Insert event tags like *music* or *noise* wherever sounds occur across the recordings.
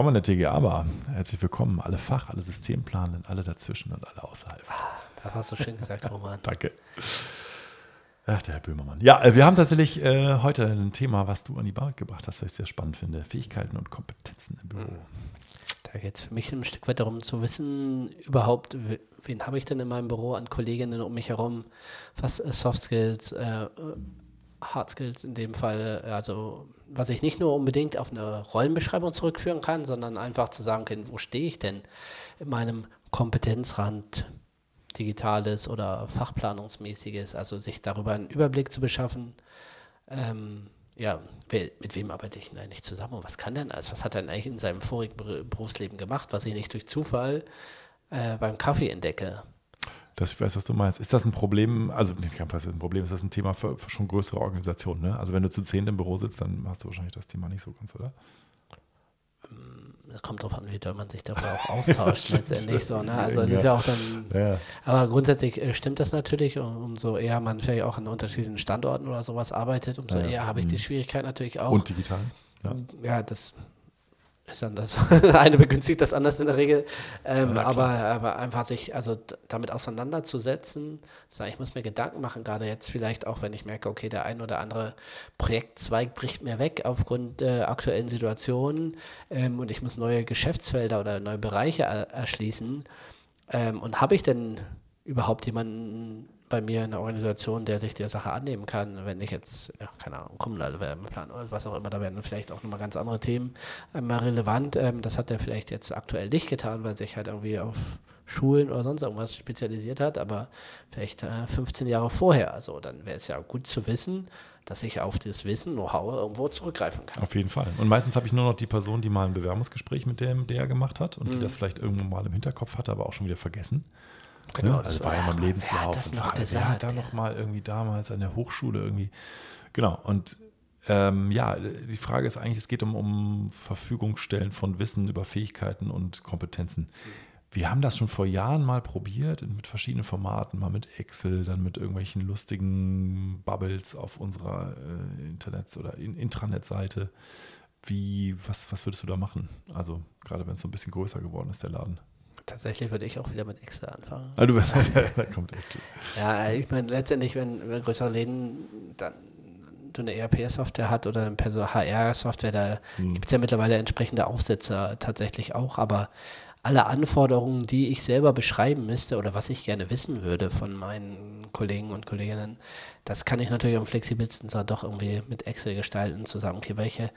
Willkommen in der TGA-Bar. Herzlich willkommen, alle Fach-, alle Systemplanenden, alle dazwischen und alle außerhalb. Ah, das hast du schön gesagt, Roman. *laughs* Danke. Ach, der Herr Böhmermann. Ja, äh, wir haben tatsächlich äh, heute ein Thema, was du an die Bar gebracht hast, was ich sehr spannend finde. Fähigkeiten und Kompetenzen im Büro. Da geht es für mich ein Stück weit darum zu wissen, überhaupt, wen habe ich denn in meinem Büro an Kolleginnen um mich herum, was äh, Soft Skills, äh, Hard Skills in dem Fall, also was ich nicht nur unbedingt auf eine Rollenbeschreibung zurückführen kann, sondern einfach zu sagen kann, wo stehe ich denn in meinem Kompetenzrand, digitales oder fachplanungsmäßiges, also sich darüber einen Überblick zu beschaffen. Ähm, ja, mit wem arbeite ich denn eigentlich zusammen und was kann denn alles? Was hat er eigentlich in seinem vorigen Berufsleben gemacht, was ich nicht durch Zufall äh, beim Kaffee entdecke? Das, ich weiß, was du meinst. Ist das ein Problem, also nicht ein Problem, ist das ein Thema für, für schon größere Organisationen? Ne? Also wenn du zu zehn im Büro sitzt, dann hast du wahrscheinlich das Thema nicht so ganz, oder? Das kommt drauf an, wie doll man sich darüber auch *laughs* austauscht letztendlich so. Ne? Also es ist ja auch dann. Ja. Aber grundsätzlich äh, stimmt das natürlich. Und umso eher man vielleicht auch an unterschiedlichen Standorten oder sowas arbeitet, umso ja. eher habe ich die mhm. Schwierigkeit natürlich auch. Und digital. Ja, ja das ist dann das *laughs* eine begünstigt das anders in der Regel. Ähm, ja, aber, aber einfach sich also damit auseinanderzusetzen, sagen, ich muss mir Gedanken machen, gerade jetzt vielleicht auch, wenn ich merke, okay, der ein oder andere Projektzweig bricht mir weg aufgrund der aktuellen Situation ähm, und ich muss neue Geschäftsfelder oder neue Bereiche er erschließen. Ähm, und habe ich denn überhaupt jemanden bei mir in der Organisation, der sich der Sache annehmen kann, wenn ich jetzt, ja, keine Ahnung, kommunale Wärmeplan oder was auch immer, da werden vielleicht auch nochmal ganz andere Themen ähm, relevant. Ähm, das hat er vielleicht jetzt aktuell nicht getan, weil sich halt irgendwie auf Schulen oder sonst irgendwas spezialisiert hat, aber vielleicht äh, 15 Jahre vorher. Also dann wäre es ja gut zu wissen, dass ich auf das Wissen, Know-how irgendwo zurückgreifen kann. Auf jeden Fall. Und meistens habe ich nur noch die Person, die mal ein Bewerbungsgespräch mit dem der gemacht hat und mhm. die das vielleicht irgendwo mal im Hinterkopf hatte, aber auch schon wieder vergessen. Genau, ne? Also war ja in meinem Lebenslauf. Wer das noch gesagt? Wer hat da noch mal irgendwie damals an der Hochschule irgendwie. Genau. Und ähm, ja, die Frage ist eigentlich, es geht um, um Verfügungsstellen von Wissen über Fähigkeiten und Kompetenzen. Wir haben das schon vor Jahren mal probiert, mit verschiedenen Formaten, mal mit Excel, dann mit irgendwelchen lustigen Bubbles auf unserer äh, Internet- oder Intranet-Seite. Wie, was, was würdest du da machen? Also, gerade wenn es so ein bisschen größer geworden ist, der Laden. Tatsächlich würde ich auch wieder mit Excel anfangen. Ah, du, *laughs* da kommt Excel. Ja, ich meine, letztendlich, wenn, wenn größere Läden dann so eine ERP-Software hat oder eine HR-Software, da hm. gibt es ja mittlerweile entsprechende Aufsätze tatsächlich auch, aber alle Anforderungen, die ich selber beschreiben müsste oder was ich gerne wissen würde von meinen Kollegen und Kolleginnen, das kann ich natürlich am flexibelsten doch irgendwie mit Excel gestalten, zu sagen, okay, welche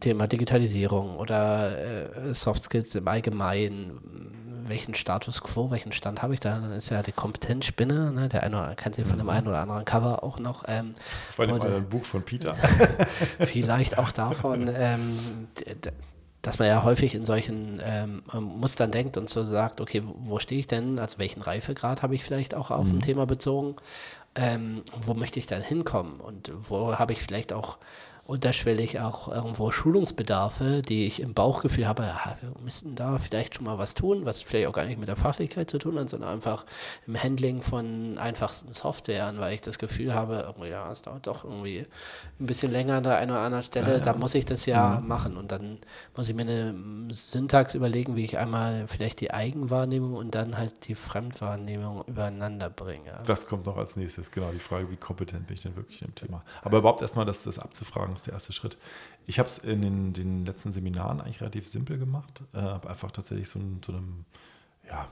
Thema Digitalisierung oder äh, Soft Skills im Allgemeinen, welchen Status quo, welchen Stand habe ich da? Dann ist ja die Kompetenzspinne, ne? der eine oder andere kennt sie von dem mhm. einen oder anderen Cover auch noch. Ähm, von dem anderen Buch von Peter. *laughs* vielleicht auch davon, ähm, dass man ja häufig in solchen ähm, Mustern denkt und so sagt, okay, wo stehe ich denn? Also welchen Reifegrad habe ich vielleicht auch auf mhm. ein Thema bezogen? Ähm, wo möchte ich dann hinkommen? Und wo habe ich vielleicht auch unterschwellig auch irgendwo Schulungsbedarfe, die ich im Bauchgefühl habe, ja, wir müssten da vielleicht schon mal was tun, was vielleicht auch gar nicht mit der Fachlichkeit zu tun hat, sondern einfach im Handling von einfachsten Softwaren, weil ich das Gefühl habe, irgendwie, ja, es dauert doch irgendwie ein bisschen länger an der einen oder anderen Stelle, ja, ja. da muss ich das ja mhm. machen und dann muss ich mir eine Syntax überlegen, wie ich einmal vielleicht die Eigenwahrnehmung und dann halt die Fremdwahrnehmung übereinander bringe. Das kommt noch als nächstes, genau, die Frage, wie kompetent bin ich denn wirklich im Thema. Aber überhaupt erstmal das, das abzufragen, ist der erste Schritt. Ich habe es in den, den, letzten Seminaren eigentlich relativ simpel gemacht. Äh, habe einfach tatsächlich so, ein, so einem ja,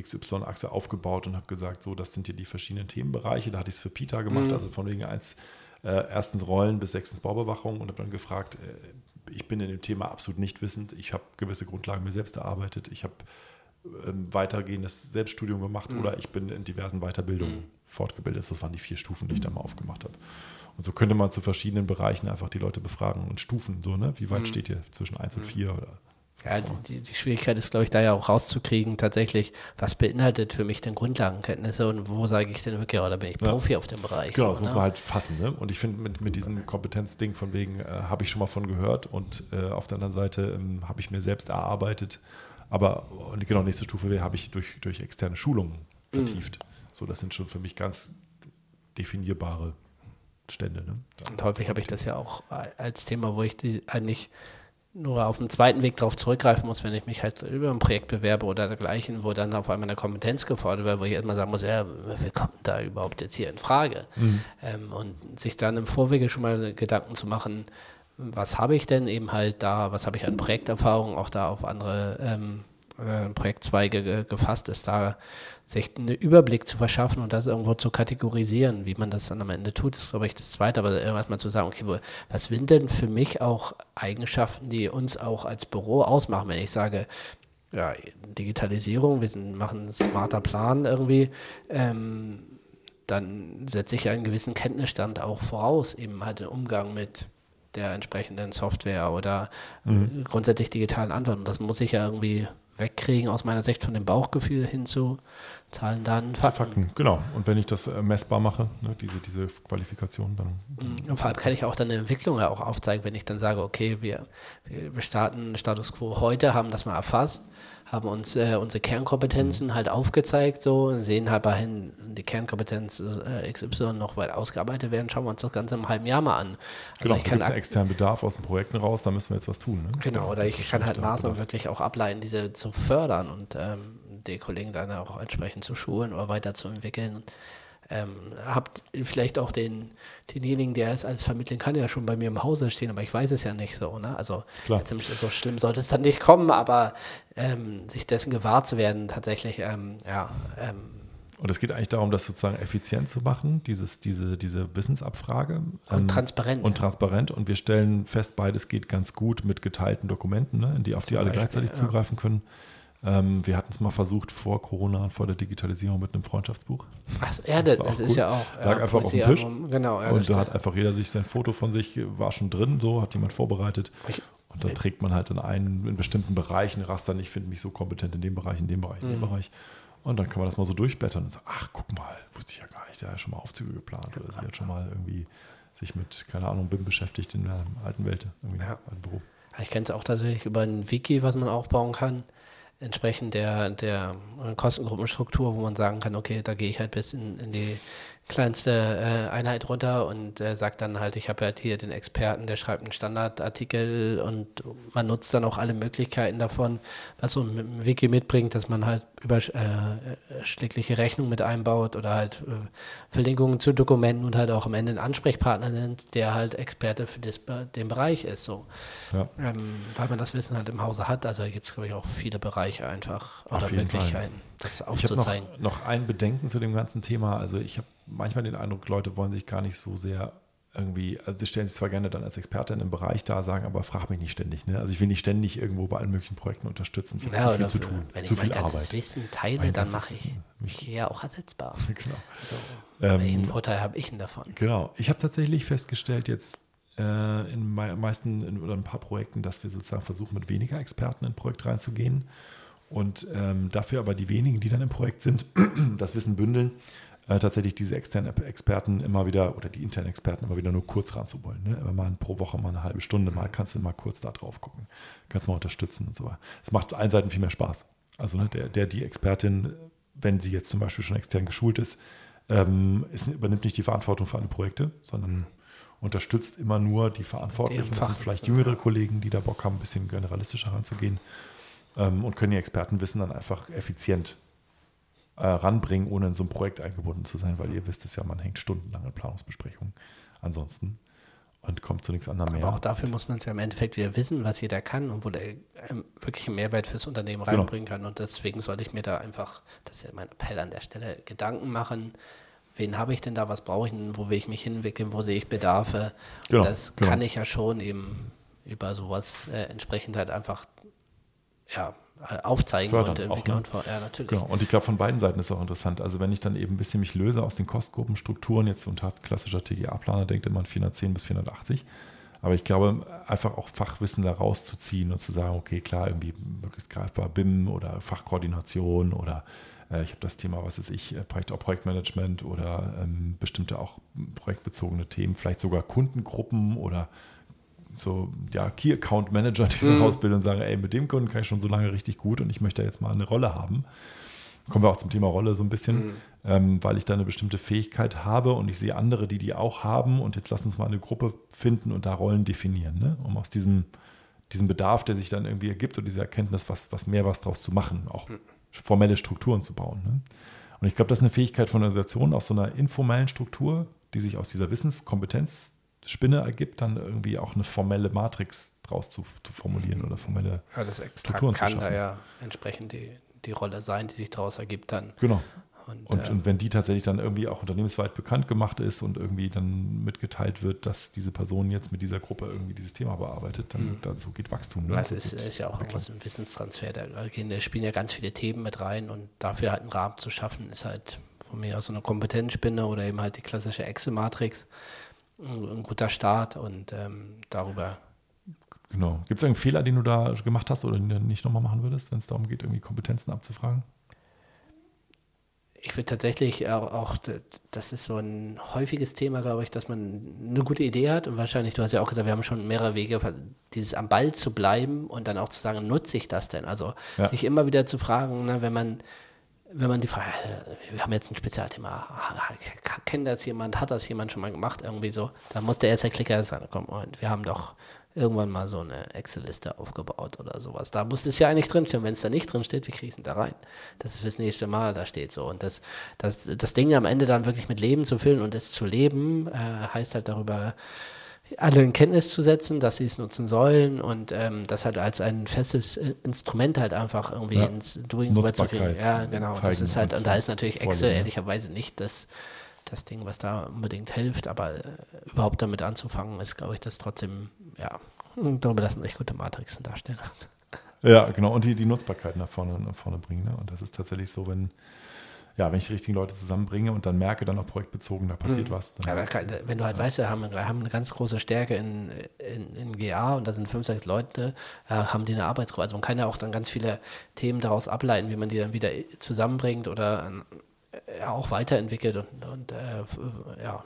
XY-Achse aufgebaut und habe gesagt, so, das sind hier die verschiedenen Themenbereiche. Da hatte ich es für Peter gemacht, mhm. also von wegen als äh, erstens Rollen bis sechstens Baubewachung und habe dann gefragt, äh, ich bin in dem Thema absolut nicht wissend. Ich habe gewisse Grundlagen mir selbst erarbeitet. Ich habe ähm, weitergehendes Selbststudium gemacht mhm. oder ich bin in diversen Weiterbildungen mhm. fortgebildet. Das waren die vier Stufen, die ich da mal aufgemacht habe. Und so könnte man zu verschiedenen Bereichen einfach die Leute befragen und stufen, so, ne? Wie weit mhm. steht ihr zwischen 1 und 4 mhm. oder ja, die, die, Schwierigkeit ist, glaube ich, da ja auch rauszukriegen, tatsächlich, was beinhaltet für mich denn Grundlagenkenntnisse und wo sage ich denn wirklich, oder bin ich Profi ja. auf dem Bereich? Genau, so, das ne? muss man halt fassen. Ne? Und ich finde, mit, mit diesem Kompetenzding von wegen, äh, habe ich schon mal von gehört und äh, auf der anderen Seite ähm, habe ich mir selbst erarbeitet. Aber und genau, nächste Stufe habe ich durch, durch externe Schulungen mhm. vertieft. Mhm. So, das sind schon für mich ganz definierbare Stände. Ne? Und häufig habe ich das ja auch als Thema, wo ich die eigentlich nur auf dem zweiten Weg darauf zurückgreifen muss, wenn ich mich halt über ein Projekt bewerbe oder dergleichen, wo dann auf einmal eine Kompetenz gefordert wird, wo ich erstmal sagen muss, ja, wer kommt da überhaupt jetzt hier in Frage? Mhm. Ähm, und sich dann im Vorwege schon mal Gedanken zu machen, was habe ich denn eben halt da, was habe ich an Projekterfahrung auch da auf andere ähm, äh, Projektzweige ge gefasst ist, da sich einen Überblick zu verschaffen und das irgendwo zu kategorisieren, wie man das dann am Ende tut, ist, glaube ich, das Zweite. Aber erstmal zu sagen, okay, wo, was sind denn für mich auch Eigenschaften, die uns auch als Büro ausmachen, wenn ich sage, ja, Digitalisierung, wir sind, machen einen smarter Plan irgendwie, ähm, dann setze ich einen gewissen Kenntnisstand auch voraus, eben halt den Umgang mit der entsprechenden Software oder mhm. grundsätzlich digitalen Antworten. Das muss ich ja irgendwie wegkriegen aus meiner Sicht von dem Bauchgefühl hin zu Zahlen, Daten, Fakten. Fakten. Genau. Und wenn ich das äh, messbar mache, ne, diese, diese Qualifikation, dann. Mhm. Und vor allem kann ich auch dann eine Entwicklung auch aufzeigen, wenn ich dann sage, okay, wir, wir starten Status quo heute, haben das mal erfasst haben uns äh, unsere Kernkompetenzen mhm. halt aufgezeigt, so, sehen halt dahin, die Kernkompetenz äh, XY noch weit ausgearbeitet werden, schauen wir uns das Ganze im halben Jahr mal an. Also genau, ich kann einen externen Bedarf aus den Projekten raus, da müssen wir jetzt was tun. Ne? Genau, oder ich kann halt Maßnahmen wirklich auch ableiten, diese zu fördern und ähm, die Kollegen dann auch entsprechend zu schulen oder weiterzuentwickeln ähm, habt vielleicht auch den, denjenigen, der es als vermitteln kann, ja schon bei mir im Hause stehen, aber ich weiß es ja nicht so. Ne? Also so schlimm sollte es dann nicht kommen, aber ähm, sich dessen gewahr zu werden, tatsächlich, ähm, ja. Ähm, und es geht eigentlich darum, das sozusagen effizient zu machen, dieses, diese, diese Wissensabfrage. Und ähm, transparent. Und transparent. Und wir stellen fest, beides geht ganz gut mit geteilten Dokumenten, ne, in die, auf die alle Beispiel, gleichzeitig ja. zugreifen können. Ähm, wir hatten es mal versucht vor Corona und vor der Digitalisierung mit einem Freundschaftsbuch. Achso, ja, das, das ist ja auch. Lag ja, einfach auf dem Tisch. Genau, ja, und da hat einfach jeder sich sein Foto von sich, war schon drin, so, hat jemand vorbereitet. Und dann trägt man halt in einen, in bestimmten Bereichen Raster, ich finde mich so kompetent in dem Bereich, in dem Bereich, in dem mhm. Bereich. Und dann kann man das mal so durchblättern und sagen, ach, guck mal, wusste ich ja gar nicht, der hat schon mal Aufzüge geplant oder sie hat schon mal irgendwie sich mit, keine Ahnung, BIM beschäftigt in der alten Welt, irgendwie ja. alten Büro. Ich kenne es auch tatsächlich über ein Wiki, was man aufbauen kann entsprechend der, der Kostengruppenstruktur, wo man sagen kann, okay, da gehe ich halt bis in, in die kleinste äh, Einheit runter und äh, sagt dann halt, ich habe halt hier den Experten, der schreibt einen Standardartikel und man nutzt dann auch alle Möglichkeiten davon, was so ein Wiki mitbringt, dass man halt überschlägliche äh, Rechnungen mit einbaut oder halt äh, Verlinkungen zu Dokumenten und halt auch am Ende einen Ansprechpartner nennt, der halt Experte für das, den Bereich ist, so. Ja. Ähm, weil man das Wissen halt im Hause hat, also gibt es, glaube ich, auch viele Bereiche einfach oder Möglichkeiten. Fall das aufzuzeigen. Ich habe noch, noch ein Bedenken zu dem ganzen Thema. Also ich habe manchmal den Eindruck, Leute wollen sich gar nicht so sehr irgendwie, also sie stellen sich zwar gerne dann als Experte in einem Bereich da, sagen, aber frag mich nicht ständig. Ne? Also ich will nicht ständig irgendwo bei allen möglichen Projekten unterstützen. Ich habe ja, zu viel zu tun, wenn zu ich viel mein Arbeit. Ganzes Wissen teile, dann mache ich mich ja auch ersetzbar. *laughs* genau. Also, ähm, welchen Vorteil habe ich denn davon? Genau. Ich habe tatsächlich festgestellt jetzt äh, in meisten in, oder ein paar Projekten, dass wir sozusagen versuchen, mit weniger Experten in ein Projekt reinzugehen und ähm, dafür aber die wenigen, die dann im Projekt sind, *clears throat* das Wissen bündeln, äh, tatsächlich diese externen Experten immer wieder oder die internen Experten immer wieder nur kurz ranzuwollen. Ne? Immer mal pro Woche mal eine halbe Stunde, mal kannst du mal kurz da drauf gucken, kannst mal unterstützen und so. Es macht allen Seiten viel mehr Spaß. Also ne, der, der, die Expertin, wenn sie jetzt zum Beispiel schon extern geschult ist, ähm, ist, übernimmt nicht die Verantwortung für alle Projekte, sondern unterstützt immer nur die Verantwortlichen. Das sind vielleicht jüngere Kollegen, die da Bock haben, ein bisschen generalistischer ranzugehen ähm, und können ihr Expertenwissen dann einfach effizient äh, ranbringen, ohne in so ein Projekt eingebunden zu sein, weil ihr wisst es ja, man hängt stundenlang in Planungsbesprechungen ansonsten und kommt zu nichts anderem mehr. Aber auch dafür muss man es ja im Endeffekt wieder wissen, was jeder kann und wo der ähm, wirklich einen Mehrwert fürs Unternehmen genau. reinbringen kann. Und deswegen sollte ich mir da einfach, das ist ja mein Appell an der Stelle, Gedanken machen, wen habe ich denn da, was brauche ich denn, wo will ich mich hinwickeln, wo sehe ich Bedarfe. Genau, und das genau. kann ich ja schon eben über sowas äh, entsprechend halt einfach ja, äh, aufzeigen Fördern und entwickeln. Auch, ne? ja, natürlich. Genau. Und ich glaube, von beiden Seiten ist auch interessant. Also wenn ich dann eben ein bisschen mich löse aus den Kostgruppenstrukturen, jetzt unter klassischer TGA-Planer denkt immer an 410 bis 480. Aber ich glaube, einfach auch Fachwissen da rauszuziehen und zu sagen, okay, klar, irgendwie möglichst greifbar BIM oder Fachkoordination oder äh, ich habe das Thema, was ist ich, äh, Projekt, auch Projektmanagement oder ähm, bestimmte auch projektbezogene Themen, vielleicht sogar Kundengruppen oder so ja, Key Account Manager, die so mhm. rausbilden und sagen, ey, mit dem Kunden kann ich schon so lange richtig gut und ich möchte jetzt mal eine Rolle haben. Kommen wir auch zum Thema Rolle so ein bisschen, mhm. ähm, weil ich da eine bestimmte Fähigkeit habe und ich sehe andere, die die auch haben und jetzt lass uns mal eine Gruppe finden und da Rollen definieren, ne? um aus diesem diesen Bedarf, der sich dann irgendwie ergibt und diese Erkenntnis, was, was mehr was draus zu machen, auch formelle Strukturen zu bauen. Ne? Und ich glaube, das ist eine Fähigkeit von Organisationen aus so einer informellen Struktur, die sich aus dieser Wissenskompetenz-Spinne ergibt, dann irgendwie auch eine formelle Matrix draus zu, zu formulieren oder formelle ja, das Strukturen kann zu schaffen. da ja entsprechend die, die Rolle sein, die sich daraus ergibt dann. Genau. Und, und, ähm, und, wenn die tatsächlich dann irgendwie auch unternehmensweit bekannt gemacht ist und irgendwie dann mitgeteilt wird, dass diese Person jetzt mit dieser Gruppe irgendwie dieses Thema bearbeitet, dann mhm. dazu geht Wachstum. Ne? Das ist, ist, ja auch irgendwas im Wissenstransfer. Da spielen ja ganz viele Themen mit rein und dafür halt einen Rahmen zu schaffen, ist halt von mir aus so eine Kompetenzspinne oder eben halt die klassische Excel-Matrix ein guter Start und ähm, darüber Genau. Gibt es einen Fehler, den du da gemacht hast oder den du nicht nochmal machen würdest, wenn es darum geht, irgendwie Kompetenzen abzufragen? ich finde tatsächlich auch, auch, das ist so ein häufiges Thema, glaube ich, dass man eine gute Idee hat und wahrscheinlich, du hast ja auch gesagt, wir haben schon mehrere Wege, dieses am Ball zu bleiben und dann auch zu sagen, nutze ich das denn? Also ja. sich immer wieder zu fragen, ne, wenn man wenn man die Frage, wir haben jetzt ein Spezialthema, kennt das jemand, hat das jemand schon mal gemacht, irgendwie so, dann muss der erste Klicker sagen, komm, Moment, wir haben doch irgendwann mal so eine Excel-Liste aufgebaut oder sowas. Da muss es ja eigentlich drinstehen. Wenn es da nicht drinsteht, wie kriege ich es denn da rein? Das ist fürs nächste Mal, da steht so. Und das, das, das Ding am Ende dann wirklich mit Leben zu füllen und es zu leben, äh, heißt halt darüber, alle in Kenntnis zu setzen, dass sie es nutzen sollen und ähm, das halt als ein festes Instrument halt einfach irgendwie ja. ins Doing rüberzukriegen. Ja, genau. Das ist halt, und da ist natürlich Excel ehrlicherweise nicht das das Ding, was da unbedingt hilft, aber äh, überhaupt damit anzufangen, ist, glaube ich, das trotzdem, ja, darüber lassen echt gute Matrixen darstellen. *laughs* Ja, genau, und die, die Nutzbarkeit nach vorne, nach vorne bringen. Ne? Und das ist tatsächlich so, wenn, ja, wenn ich die richtigen Leute zusammenbringe und dann merke, dann auch projektbezogen, da passiert mhm. was. Ja, wenn du halt weißt, wir haben, haben eine ganz große Stärke in, in, in GA und da sind fünf, sechs Leute, äh, haben die eine Arbeitsgruppe. Also man kann ja auch dann ganz viele Themen daraus ableiten, wie man die dann wieder zusammenbringt oder äh, auch weiterentwickelt und, und äh, ja,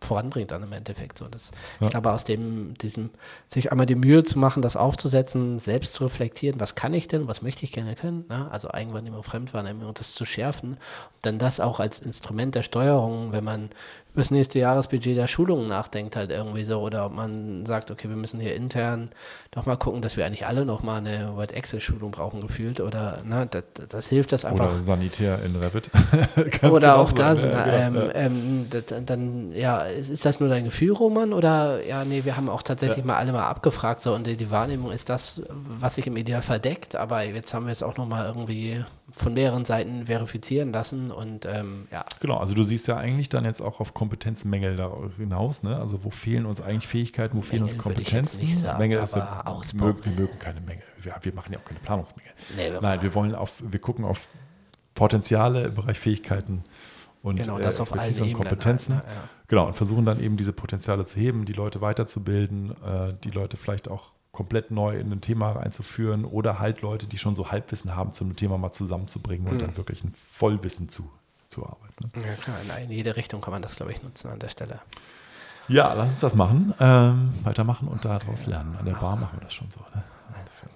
voranbringt dann im Endeffekt. So, das, ja. Ich glaube, aus dem, diesem, sich einmal die Mühe zu machen, das aufzusetzen, selbst zu reflektieren, was kann ich denn, was möchte ich gerne können, ne? also Eigenwahrnehmung, Fremdwahrnehmung, das zu schärfen, und dann das auch als Instrument der Steuerung, wenn man über das nächste Jahresbudget der Schulungen nachdenkt, halt irgendwie so, oder ob man sagt, okay, wir müssen hier intern nochmal gucken, dass wir eigentlich alle nochmal eine Word Excel-Schulung brauchen, gefühlt, oder ne, das, das hilft das einfach. Oder Sanitär in Revit. *laughs* oder genau auch das. Ja, ähm, ja. Ähm, das, dann, ja, ist das nur dein Gefühl, Roman, oder ja, nee, wir haben auch tatsächlich ja. mal alle mal abgefragt, so, und die, die Wahrnehmung ist das, was sich im Ideal verdeckt, aber jetzt haben wir es auch nochmal irgendwie von mehreren Seiten verifizieren lassen und ähm, ja. Genau, also du siehst ja eigentlich dann jetzt auch auf Kompetenzmängel da hinaus, ne? Also wo fehlen uns eigentlich Fähigkeiten, wo fehlen Mängel uns Kompetenzen? Sagen, Mängel ist ja, wir mögen, wir mögen keine Mängel. Wir, wir, machen ja auch keine Planungsmängel. Nee, wir Nein, wir wollen auf, wir gucken auf Potenziale im Bereich Fähigkeiten und genau, das äh, allen und Kompetenzen. Halt, ne? ja. Genau, und versuchen dann eben diese Potenziale zu heben, die Leute weiterzubilden, äh, die Leute vielleicht auch komplett neu in ein Thema einzuführen oder halt Leute, die schon so Halbwissen haben, zu einem Thema mal zusammenzubringen und mhm. dann wirklich ein Vollwissen zu, zu arbeiten. Ne? Ja klar, in jede Richtung kann man das, glaube ich, nutzen an der Stelle. Ja, lass uns das machen, ähm, weitermachen und daraus lernen. An der Bar machen wir das schon so. Ne?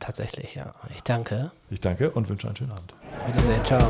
Tatsächlich, ja. Ich danke. Ich danke und wünsche einen schönen Abend. Wiedersehen, ciao.